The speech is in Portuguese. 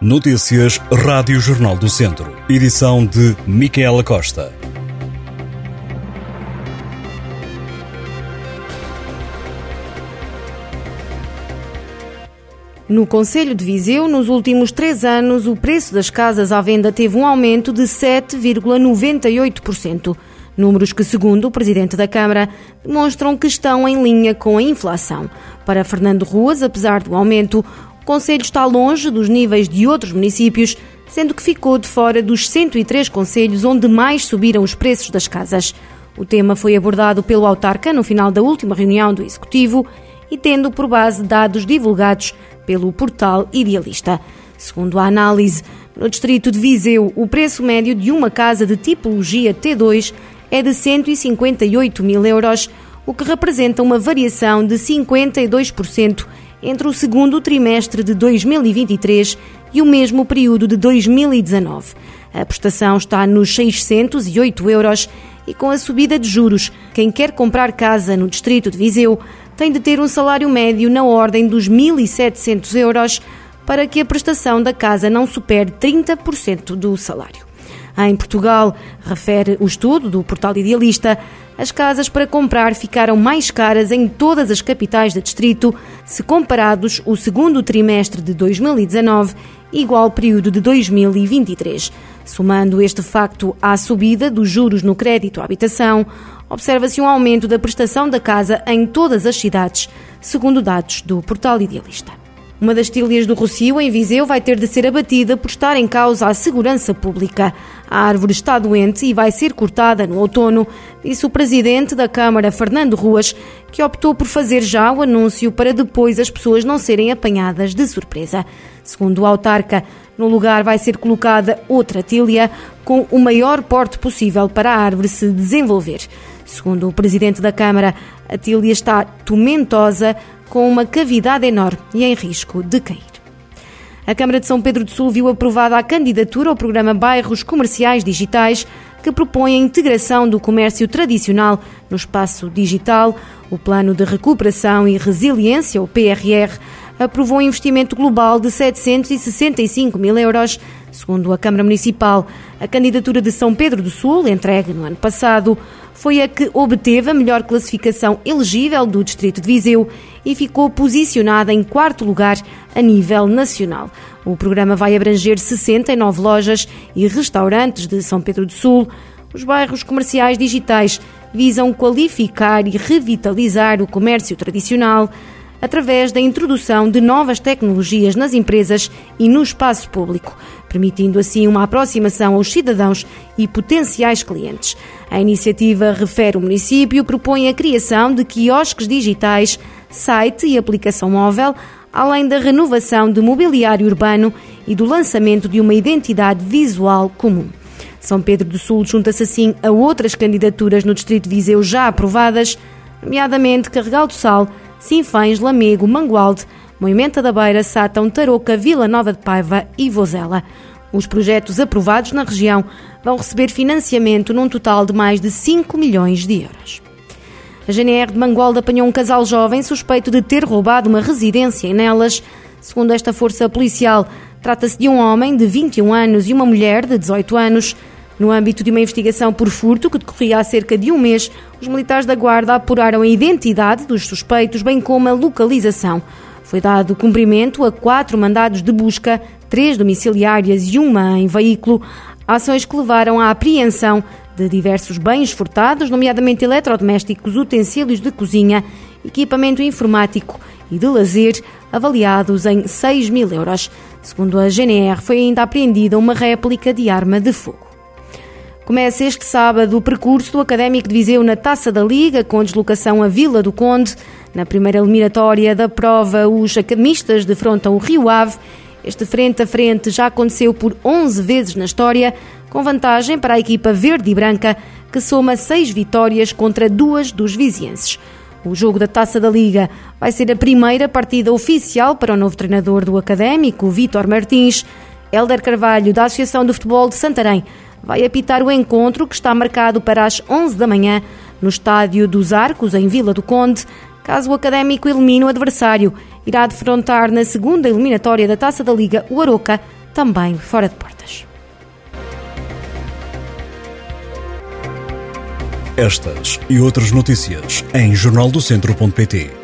Notícias Rádio Jornal do Centro. Edição de Micaela Costa. No Conselho de Viseu, nos últimos três anos, o preço das casas à venda teve um aumento de 7,98%. Números que, segundo o Presidente da Câmara, demonstram que estão em linha com a inflação. Para Fernando Ruas, apesar do aumento, o Conselho está longe dos níveis de outros municípios, sendo que ficou de fora dos 103 conselhos onde mais subiram os preços das casas. O tema foi abordado pelo autarca no final da última reunião do Executivo e tendo por base dados divulgados pelo portal Idealista. Segundo a análise, no distrito de Viseu, o preço médio de uma casa de tipologia T2 é de 158 mil euros, o que representa uma variação de 52% entre o segundo trimestre de 2023 e o mesmo período de 2019. A prestação está nos 608 euros e com a subida de juros, quem quer comprar casa no distrito de Viseu tem de ter um salário médio na ordem dos 1.700 euros para que a prestação da casa não supere 30% do salário. Em Portugal, refere o estudo do portal Idealista, as casas para comprar ficaram mais caras em todas as capitais de distrito, se comparados o segundo trimestre de 2019 igual período de 2023. Somando este facto à subida dos juros no crédito à habitação, observa-se um aumento da prestação da casa em todas as cidades, segundo dados do portal Idealista. Uma das tílias do Rocio, em Viseu, vai ter de ser abatida por estar em causa a segurança pública. A árvore está doente e vai ser cortada no outono, disse o presidente da Câmara, Fernando Ruas, que optou por fazer já o anúncio para depois as pessoas não serem apanhadas de surpresa. Segundo o autarca, no lugar vai ser colocada outra tília com o maior porte possível para a árvore se desenvolver. Segundo o presidente da Câmara, a tília está tomentosa, com uma cavidade enorme e em risco de cair. A Câmara de São Pedro do Sul viu aprovada a candidatura ao programa Bairros Comerciais Digitais, que propõe a integração do comércio tradicional no espaço digital. O Plano de Recuperação e Resiliência, o PRR, aprovou um investimento global de 765 mil euros. Segundo a Câmara Municipal, a candidatura de São Pedro do Sul, entregue no ano passado, foi a que obteve a melhor classificação elegível do Distrito de Viseu e ficou posicionada em quarto lugar a nível nacional. O programa vai abranger 69 lojas e restaurantes de São Pedro do Sul. Os bairros comerciais digitais visam qualificar e revitalizar o comércio tradicional através da introdução de novas tecnologias nas empresas e no espaço público, permitindo assim uma aproximação aos cidadãos e potenciais clientes. A iniciativa, refere o município, propõe a criação de quiosques digitais, site e aplicação móvel, além da renovação de mobiliário urbano e do lançamento de uma identidade visual comum. São Pedro do Sul junta-se assim a outras candidaturas no Distrito de Viseu já aprovadas, nomeadamente Carregal do Sal, Sinfães, Lamego, Mangualde, Moimenta da Beira, Sátão, Tarouca, Vila Nova de Paiva e Vozela. Os projetos aprovados na região vão receber financiamento num total de mais de 5 milhões de euros. A GNR de Mangualde apanhou um casal jovem suspeito de ter roubado uma residência em Nelas. Segundo esta força policial, trata-se de um homem de 21 anos e uma mulher de 18 anos. No âmbito de uma investigação por furto que decorria há cerca de um mês, os militares da Guarda apuraram a identidade dos suspeitos, bem como a localização. Foi dado cumprimento a quatro mandados de busca, três domiciliárias e uma em veículo, ações que levaram à apreensão de diversos bens furtados, nomeadamente eletrodomésticos, utensílios de cozinha, equipamento informático e de lazer, avaliados em 6 mil euros. Segundo a GNR, foi ainda apreendida uma réplica de arma de fogo. Começa este sábado o percurso do Académico de Viseu na Taça da Liga, com deslocação à Vila do Conde. Na primeira eliminatória da prova, os academistas defrontam o Rio Ave. Este frente a frente já aconteceu por 11 vezes na história, com vantagem para a equipa verde e branca, que soma seis vitórias contra duas dos vizienses. O jogo da Taça da Liga vai ser a primeira partida oficial para o novo treinador do Académico, Vítor Martins. Helder Carvalho, da Associação de Futebol de Santarém, vai apitar o encontro que está marcado para as 11 da manhã no Estádio dos Arcos, em Vila do Conde. Caso o Académico elimine o adversário, irá defrontar na segunda eliminatória da Taça da Liga o Aroca também fora de portas. Estas e outras notícias em jornaldocentro.pt